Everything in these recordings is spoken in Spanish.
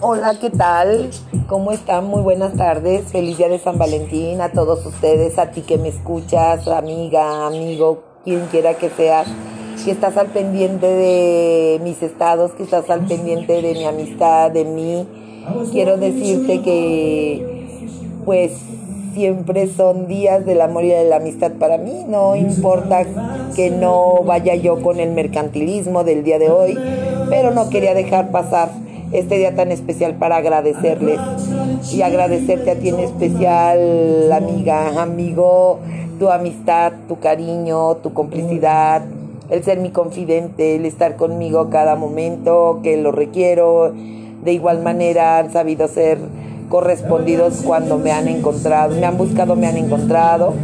Hola, ¿qué tal? ¿Cómo están? Muy buenas tardes. Feliz día de San Valentín a todos ustedes, a ti que me escuchas, amiga, amigo, quien quiera que seas, que estás al pendiente de mis estados, que estás al pendiente de mi amistad, de mí. Quiero decirte que, pues, siempre son días del amor y de la amistad para mí. No importa que no vaya yo con el mercantilismo del día de hoy, pero no quería dejar pasar este día tan especial para agradecerles y agradecerte a ti en especial, amiga, amigo, tu amistad, tu cariño, tu complicidad, el ser mi confidente, el estar conmigo cada momento que lo requiero. De igual manera han sabido ser correspondidos cuando me han encontrado, me han buscado, me han encontrado.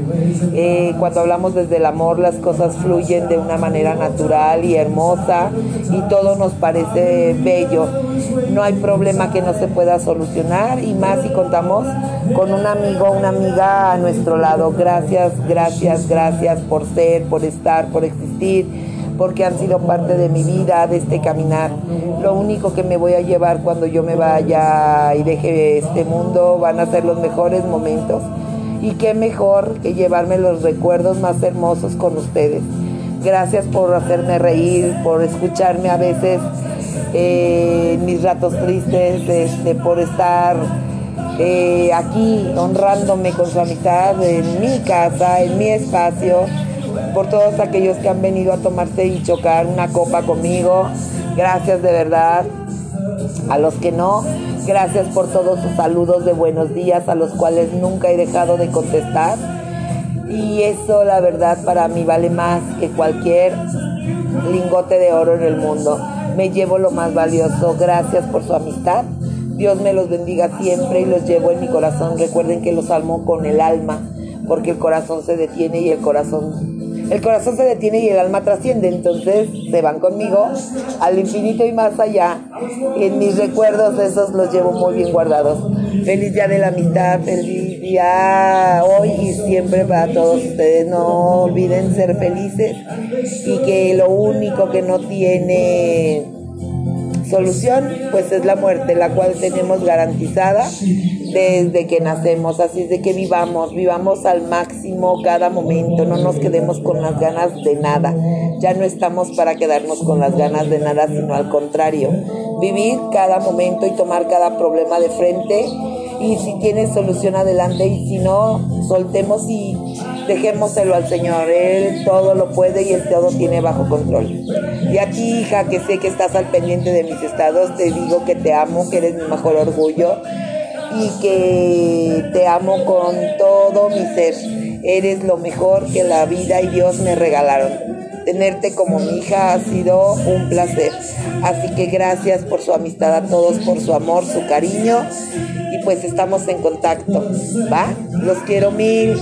Eh, cuando hablamos desde el amor, las cosas fluyen de una manera natural y hermosa y todo nos parece bello. No hay problema que no se pueda solucionar y más si contamos con un amigo, una amiga a nuestro lado. Gracias, gracias, gracias por ser, por estar, por existir porque han sido parte de mi vida, de este caminar. Lo único que me voy a llevar cuando yo me vaya y deje este mundo van a ser los mejores momentos. Y qué mejor que llevarme los recuerdos más hermosos con ustedes. Gracias por hacerme reír, por escucharme a veces eh, mis ratos tristes, este, por estar eh, aquí honrándome con su amistad en mi casa, en mi espacio por todos aquellos que han venido a tomarse y chocar una copa conmigo. Gracias de verdad. A los que no, gracias por todos sus saludos de buenos días, a los cuales nunca he dejado de contestar. Y eso, la verdad, para mí vale más que cualquier lingote de oro en el mundo. Me llevo lo más valioso. Gracias por su amistad. Dios me los bendiga siempre y los llevo en mi corazón. Recuerden que los almo con el alma, porque el corazón se detiene y el corazón el corazón se detiene y el alma trasciende. Entonces se van conmigo al infinito y más allá. En mis recuerdos esos los llevo muy bien guardados. Feliz día de la amistad, feliz día hoy y siempre para todos ustedes. No olviden ser felices y que lo único que no tiene solución pues es la muerte, la cual tenemos garantizada desde que nacemos. Así es de que vivamos, vivamos al máximo cada momento, no nos quedemos con las ganas de nada. Ya no estamos para quedarnos con las ganas de nada, sino al contrario, vivir cada momento y tomar cada problema de frente. Y si tiene solución adelante y si no, soltemos y dejémoselo al Señor. Él todo lo puede y Él todo tiene bajo control. Y a ti, hija, que sé que estás al pendiente de mis estados, te digo que te amo, que eres mi mejor orgullo y que te amo con todo mi ser. Eres lo mejor que la vida y Dios me regalaron. Tenerte como mi hija ha sido un placer. Así que gracias por su amistad a todos, por su amor, su cariño. Y pues estamos en contacto. ¿Va? Los quiero mil.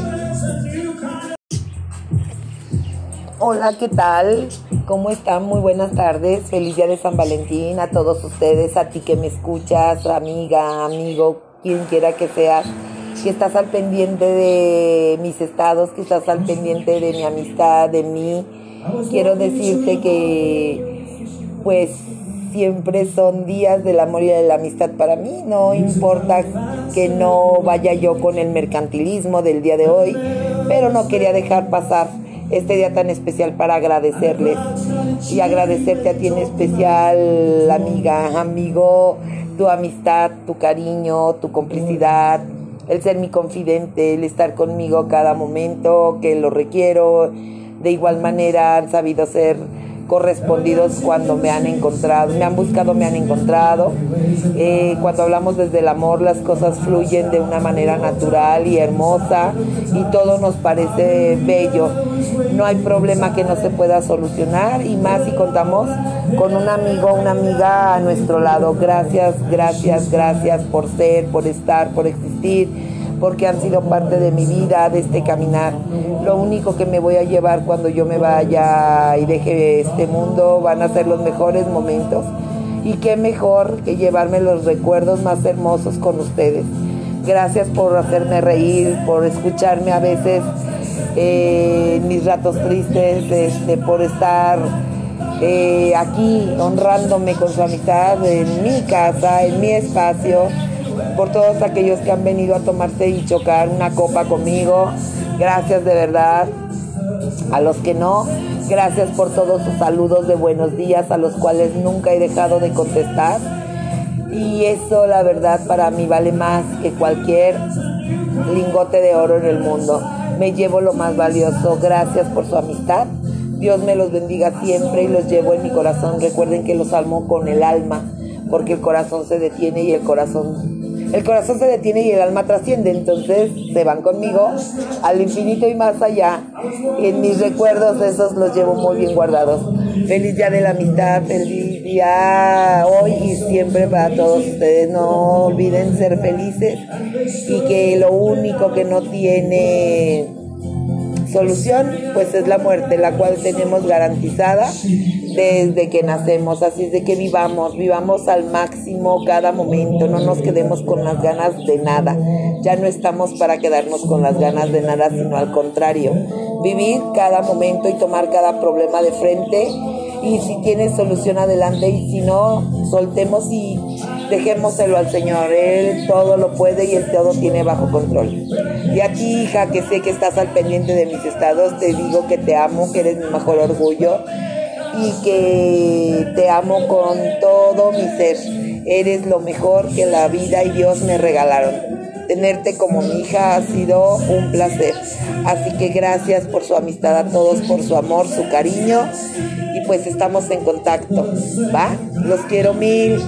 Hola, ¿qué tal? ¿Cómo están? Muy buenas tardes. Feliz día de San Valentín a todos ustedes, a ti que me escuchas, amiga, amigo, quien quiera que seas, que estás al pendiente de mis estados, que estás al pendiente de mi amistad, de mí. Quiero decirte que, pues, siempre son días del amor y de la amistad para mí. No importa que no vaya yo con el mercantilismo del día de hoy, pero no quería dejar pasar este día tan especial para agradecerles y agradecerte a ti en especial, amiga, amigo, tu amistad, tu cariño, tu complicidad, el ser mi confidente, el estar conmigo cada momento que lo requiero. De igual manera han sabido ser correspondidos cuando me han encontrado, me han buscado, me han encontrado. Eh, cuando hablamos desde el amor, las cosas fluyen de una manera natural y hermosa y todo nos parece bello. No hay problema que no se pueda solucionar y más si contamos con un amigo, una amiga a nuestro lado. Gracias, gracias, gracias por ser, por estar, por existir porque han sido parte de mi vida, de este caminar. Lo único que me voy a llevar cuando yo me vaya y deje este mundo van a ser los mejores momentos. Y qué mejor que llevarme los recuerdos más hermosos con ustedes. Gracias por hacerme reír, por escucharme a veces eh, mis ratos tristes, este, por estar eh, aquí honrándome con su amistad en mi casa, en mi espacio, por todos aquellos que han venido a tomarse y chocar una copa conmigo. Gracias de verdad. A los que no, gracias por todos sus saludos de buenos días, a los cuales nunca he dejado de contestar. Y eso, la verdad, para mí vale más que cualquier lingote de oro en el mundo. Me llevo lo más valioso. Gracias por su amistad. Dios me los bendiga siempre y los llevo en mi corazón. Recuerden que los almo con el alma, porque el corazón se detiene y el corazón el corazón se detiene y el alma trasciende, entonces se van conmigo al infinito y más allá. Y en mis recuerdos esos los llevo muy bien guardados. Feliz día de la amistad, feliz día hoy y siempre para todos ustedes. No olviden ser felices y que lo único que no tiene solución pues es la muerte, la cual tenemos garantizada desde que nacemos. Así es de que vivamos, vivamos al máximo cada momento, no nos quedemos con las ganas de nada. Ya no estamos para quedarnos con las ganas de nada, sino al contrario, vivir cada momento y tomar cada problema de frente. Y si tiene solución adelante y si no, soltemos y dejémoselo al Señor. Él todo lo puede y Él todo tiene bajo control. Y a ti, hija, que sé que estás al pendiente de mis estados, te digo que te amo, que eres mi mejor orgullo y que te amo con todo mi ser. Eres lo mejor que la vida y Dios me regalaron. Tenerte como mi hija ha sido un placer. Así que gracias por su amistad a todos, por su amor, su cariño. Y pues estamos en contacto. ¿Va? Los quiero mil.